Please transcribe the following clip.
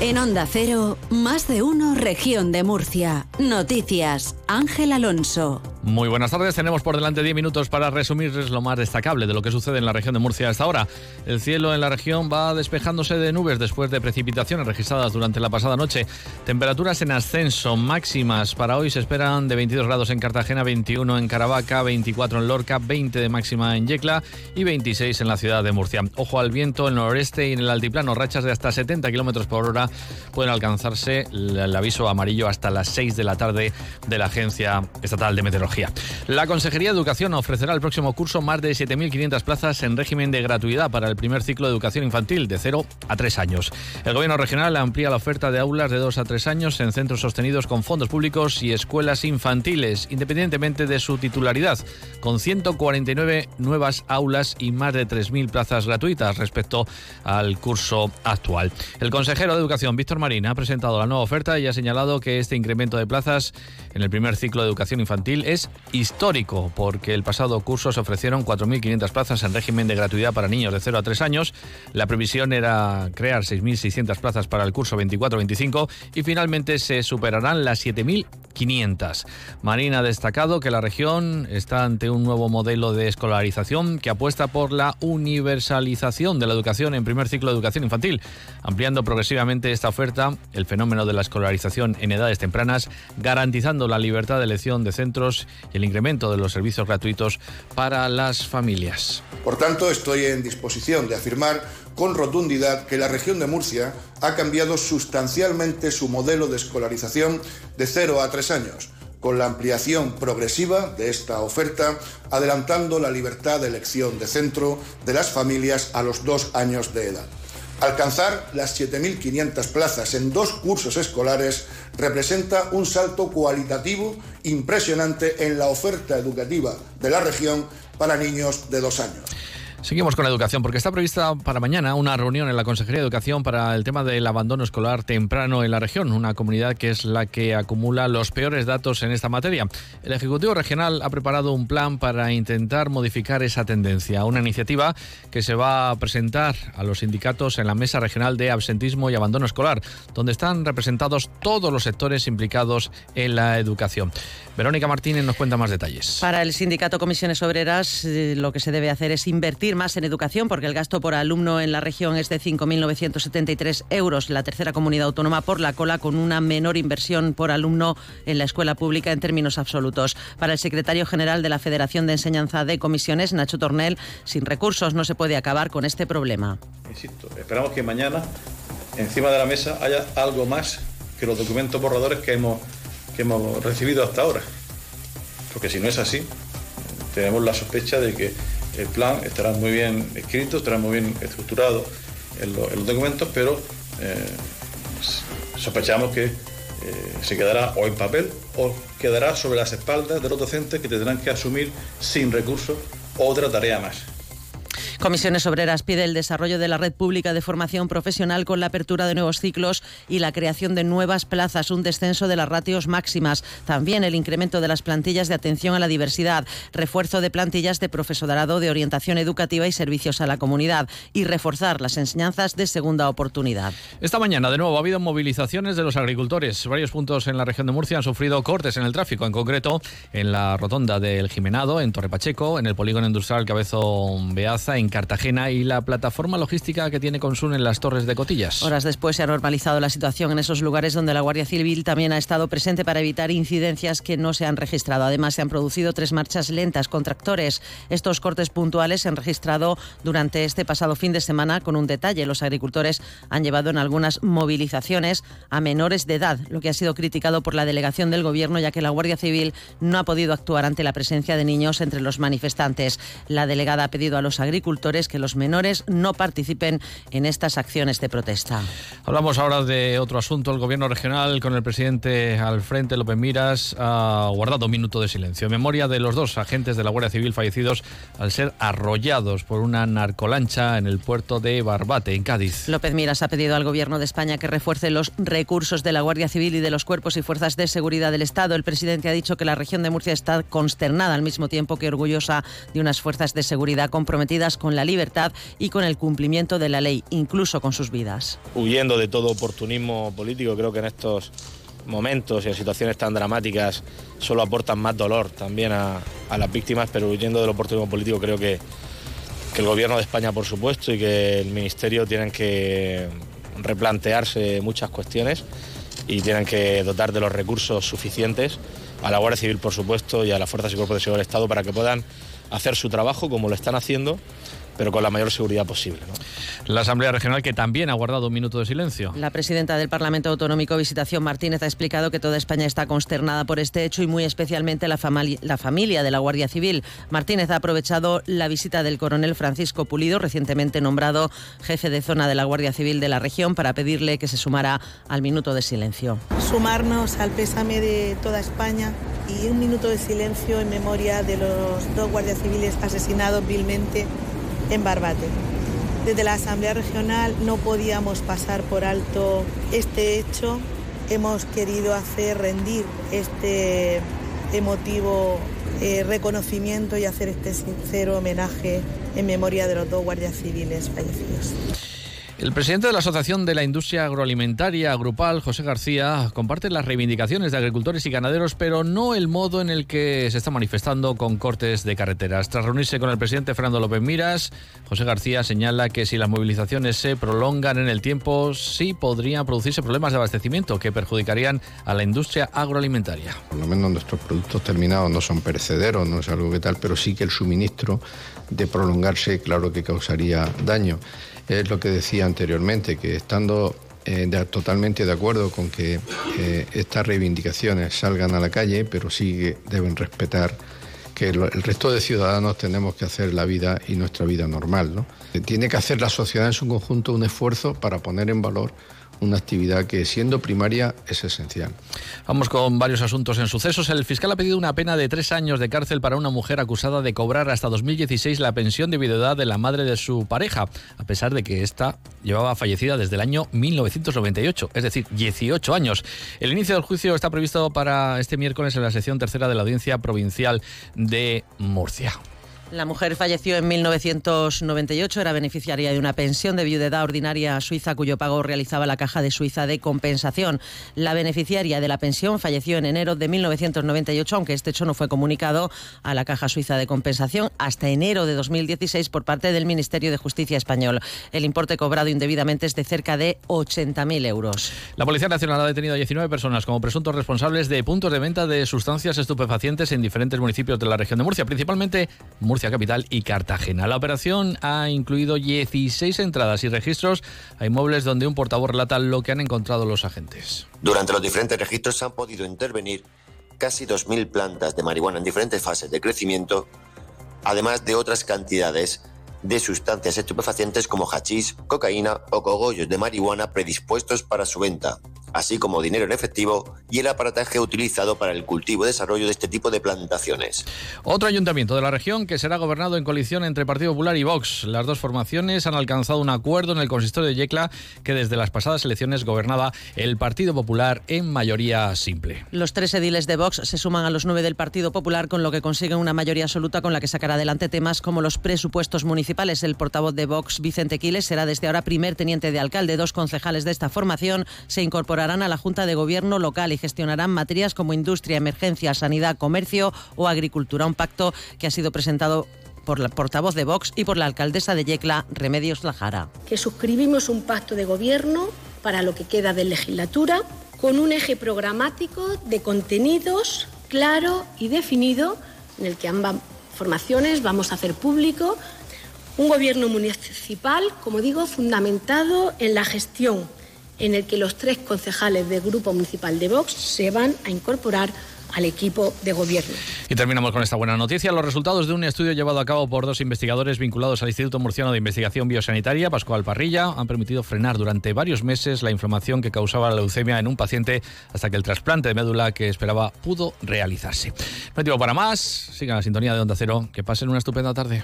En Onda Cero, más de uno, región de Murcia. Noticias, Ángel Alonso. Muy buenas tardes, tenemos por delante 10 minutos para resumirles lo más destacable de lo que sucede en la región de Murcia hasta ahora. El cielo en la región va despejándose de nubes después de precipitaciones registradas durante la pasada noche. Temperaturas en ascenso máximas para hoy se esperan de 22 grados en Cartagena, 21 en Caravaca, 24 en Lorca, 20 de máxima en Yecla y 26 en la ciudad de Murcia. Ojo al viento en el noreste y en el altiplano, rachas de hasta 70 kilómetros por hora pueden alcanzarse el aviso amarillo hasta las 6 de la tarde de la Agencia Estatal de Meteorología. La Consejería de Educación ofrecerá el próximo curso más de 7.500 plazas en régimen de gratuidad para el primer ciclo de educación infantil de 0 a 3 años. El Gobierno regional amplía la oferta de aulas de 2 a 3 años en centros sostenidos con fondos públicos y escuelas infantiles, independientemente de su titularidad, con 149 nuevas aulas y más de 3.000 plazas gratuitas respecto al curso actual. El consejero de Educación, Víctor Marín, ha presentado la nueva oferta y ha señalado que este incremento de plazas en el primer ciclo de educación infantil es histórico, porque el pasado curso se ofrecieron 4.500 plazas en régimen de gratuidad para niños de 0 a 3 años. La previsión era crear 6.600 plazas para el curso 24-25 y finalmente se superarán las 7.500. Marín ha destacado que la región está ante un nuevo modelo de escolarización que apuesta por la universalización de la educación en primer ciclo de educación infantil, ampliando progresivamente esta oferta, el fenómeno de la escolarización en edades tempranas, garantizando la libertad de elección de centros y el incremento de los servicios gratuitos para las familias. Por tanto, estoy en disposición de afirmar con rotundidad que la región de Murcia ha cambiado sustancialmente su modelo de escolarización de 0 a 3 años, con la ampliación progresiva de esta oferta, adelantando la libertad de elección de centro de las familias a los dos años de edad. Alcanzar las 7.500 plazas en dos cursos escolares representa un salto cualitativo impresionante en la oferta educativa de la región para niños de dos años. Seguimos con la educación, porque está prevista para mañana una reunión en la Consejería de Educación para el tema del abandono escolar temprano en la región, una comunidad que es la que acumula los peores datos en esta materia. El Ejecutivo Regional ha preparado un plan para intentar modificar esa tendencia, una iniciativa que se va a presentar a los sindicatos en la Mesa Regional de Absentismo y Abandono Escolar, donde están representados todos los sectores implicados en la educación. Verónica Martínez nos cuenta más detalles. Para el Sindicato Comisiones Obreras, eh, lo que se debe hacer es invertir más en educación, porque el gasto por alumno en la región es de 5.973 euros, la tercera comunidad autónoma por la cola, con una menor inversión por alumno en la escuela pública en términos absolutos. Para el secretario general de la Federación de Enseñanza de Comisiones, Nacho Tornel, sin recursos no se puede acabar con este problema. Insisto, esperamos que mañana encima de la mesa haya algo más que los documentos borradores que hemos, que hemos recibido hasta ahora. Porque si no es así, tenemos la sospecha de que el plan estará muy bien escrito, estará muy bien estructurado en, los documentos, pero eh, sospechamos que eh, se quedará o en papel o quedará sobre las espaldas de los docentes que tendrán que asumir sin recursos otra tarea más. Comisiones Obreras pide el desarrollo de la red pública de formación profesional con la apertura de nuevos ciclos y la creación de nuevas plazas, un descenso de las ratios máximas, también el incremento de las plantillas de atención a la diversidad, refuerzo de plantillas de profesorado de orientación educativa y servicios a la comunidad y reforzar las enseñanzas de segunda oportunidad. Esta mañana de nuevo ha habido movilizaciones de los agricultores. Varios puntos en la región de Murcia han sufrido cortes en el tráfico, en concreto en la rotonda del Jimenado, en Torre Pacheco, en el polígono industrial Cabezo Beaza, en Cartagena y la plataforma logística que tiene Consun en las Torres de Cotillas. Horas después se ha normalizado la situación en esos lugares donde la Guardia Civil también ha estado presente para evitar incidencias que no se han registrado. Además, se han producido tres marchas lentas con tractores. Estos cortes puntuales se han registrado durante este pasado fin de semana con un detalle. Los agricultores han llevado en algunas movilizaciones a menores de edad, lo que ha sido criticado por la delegación del Gobierno, ya que la Guardia Civil no ha podido actuar ante la presencia de niños entre los manifestantes. La delegada ha pedido a los agricultores que los menores no participen en estas acciones de protesta. Hablamos ahora de otro asunto. El gobierno regional, con el presidente al frente, López Miras, ha guardado un minuto de silencio en memoria de los dos agentes de la Guardia Civil fallecidos al ser arrollados por una narcolancha en el puerto de Barbate, en Cádiz. López Miras ha pedido al gobierno de España que refuerce los recursos de la Guardia Civil y de los cuerpos y fuerzas de seguridad del Estado. El presidente ha dicho que la región de Murcia está consternada al mismo tiempo que orgullosa de unas fuerzas de seguridad comprometidas con con la libertad y con el cumplimiento de la ley, incluso con sus vidas. Huyendo de todo oportunismo político, creo que en estos momentos y en situaciones tan dramáticas solo aportan más dolor también a, las víctimas, pero huyendo del oportunismo político creo que, que el Gobierno de España, por supuesto, y que el Ministerio tienen que replantearse muchas cuestiones y tienen que dotar de los recursos suficientes a la Guardia Civil, por supuesto, y a las Fuerzas y Cuerpos de Seguridad del Estado para que puedan hacer su trabajo como lo están haciendo pero con la mayor seguridad posible. La Asamblea Regional que también ha guardado un minuto de silencio. La presidenta del Parlamento Autonómico, Visitación Martínez, ha explicado que toda España está consternada por este hecho y muy especialmente la, la familia de la Guardia Civil. Martínez ha aprovechado la visita del coronel Francisco Pulido, recientemente nombrado jefe de zona de la Guardia Civil de la región, para pedirle que se sumara al minuto de silencio. Sumarnos al pésame de toda España y un minuto de silencio en memoria de los dos guardias civiles asesinados vilmente en Barbate. Desde la Asamblea Regional no podíamos pasar por alto este hecho. Hemos querido hacer rendir este emotivo eh, reconocimiento y hacer este sincero homenaje en memoria de los dos guardias civiles fallecidos. El presidente de la Asociación de la Industria Agroalimentaria Grupal, José García, comparte las reivindicaciones de agricultores y ganaderos, pero no el modo en el que se está manifestando con cortes de carreteras. Tras reunirse con el presidente Fernando López Miras, José García señala que si las movilizaciones se prolongan en el tiempo, sí podrían producirse problemas de abastecimiento que perjudicarían a la industria agroalimentaria. Por lo menos nuestros productos terminados no son perecederos, no es algo que tal, pero sí que el suministro de prolongarse, claro que causaría daño es lo que decía anteriormente, que estando eh, totalmente de acuerdo con que eh, estas reivindicaciones salgan a la calle, pero sí deben respetar que el resto de ciudadanos tenemos que hacer la vida y nuestra vida normal. ¿no? Tiene que hacer la sociedad en su conjunto un esfuerzo para poner en valor una actividad que siendo primaria es esencial. Vamos con varios asuntos en sucesos. El fiscal ha pedido una pena de tres años de cárcel para una mujer acusada de cobrar hasta 2016 la pensión de viudedad de la madre de su pareja, a pesar de que ésta llevaba fallecida desde el año 1998, es decir, 18 años. El inicio del juicio está previsto para este miércoles en la sección tercera de la Audiencia Provincial de Murcia. La mujer falleció en 1998, era beneficiaria de una pensión de viudedad ordinaria suiza cuyo pago realizaba la Caja de Suiza de Compensación. La beneficiaria de la pensión falleció en enero de 1998, aunque este hecho no fue comunicado a la Caja Suiza de Compensación hasta enero de 2016 por parte del Ministerio de Justicia español. El importe cobrado indebidamente es de cerca de 80.000 euros. La Policía Nacional ha detenido a 19 personas como presuntos responsables de puntos de venta de sustancias estupefacientes en diferentes municipios de la región de Murcia, principalmente Murcia Capital y Cartagena. La operación ha incluido 16 entradas y registros a inmuebles donde un portavoz relata lo que han encontrado los agentes. Durante los diferentes registros han podido intervenir casi 2.000 plantas de marihuana en diferentes fases de crecimiento, además de otras cantidades de sustancias estupefacientes como hachís, cocaína o cogollos de marihuana predispuestos para su venta, así como dinero en efectivo y el aparataje utilizado para el cultivo y desarrollo de este tipo de plantaciones. Otro ayuntamiento de la región que será gobernado en coalición entre Partido Popular y Vox. Las dos formaciones han alcanzado un acuerdo en el consistorio de Yecla que desde las pasadas elecciones gobernaba el Partido Popular en mayoría simple. Los tres ediles de Vox se suman a los nueve del Partido Popular con lo que consiguen una mayoría absoluta con la que sacará adelante temas como los presupuestos municipales. El portavoz de Vox, Vicente Quiles, será desde ahora primer teniente de alcalde. Dos concejales de esta formación se incorporan a la Junta de Gobierno local y gestionarán materias como industria, emergencia, sanidad, comercio o agricultura. Un pacto que ha sido presentado por la portavoz de Vox y por la alcaldesa de Yecla, Remedios Lajara. Que suscribimos un pacto de gobierno para lo que queda de legislatura con un eje programático de contenidos claro y definido en el que ambas formaciones vamos a hacer público un gobierno municipal, como digo, fundamentado en la gestión en el que los tres concejales del Grupo Municipal de Vox se van a incorporar al equipo de gobierno. Y terminamos con esta buena noticia. Los resultados de un estudio llevado a cabo por dos investigadores vinculados al Instituto Murciano de Investigación Biosanitaria, Pascual Parrilla, han permitido frenar durante varios meses la inflamación que causaba la leucemia en un paciente hasta que el trasplante de médula que esperaba pudo realizarse. No para más. Sigan la sintonía de Onda Cero. Que pasen una estupenda tarde.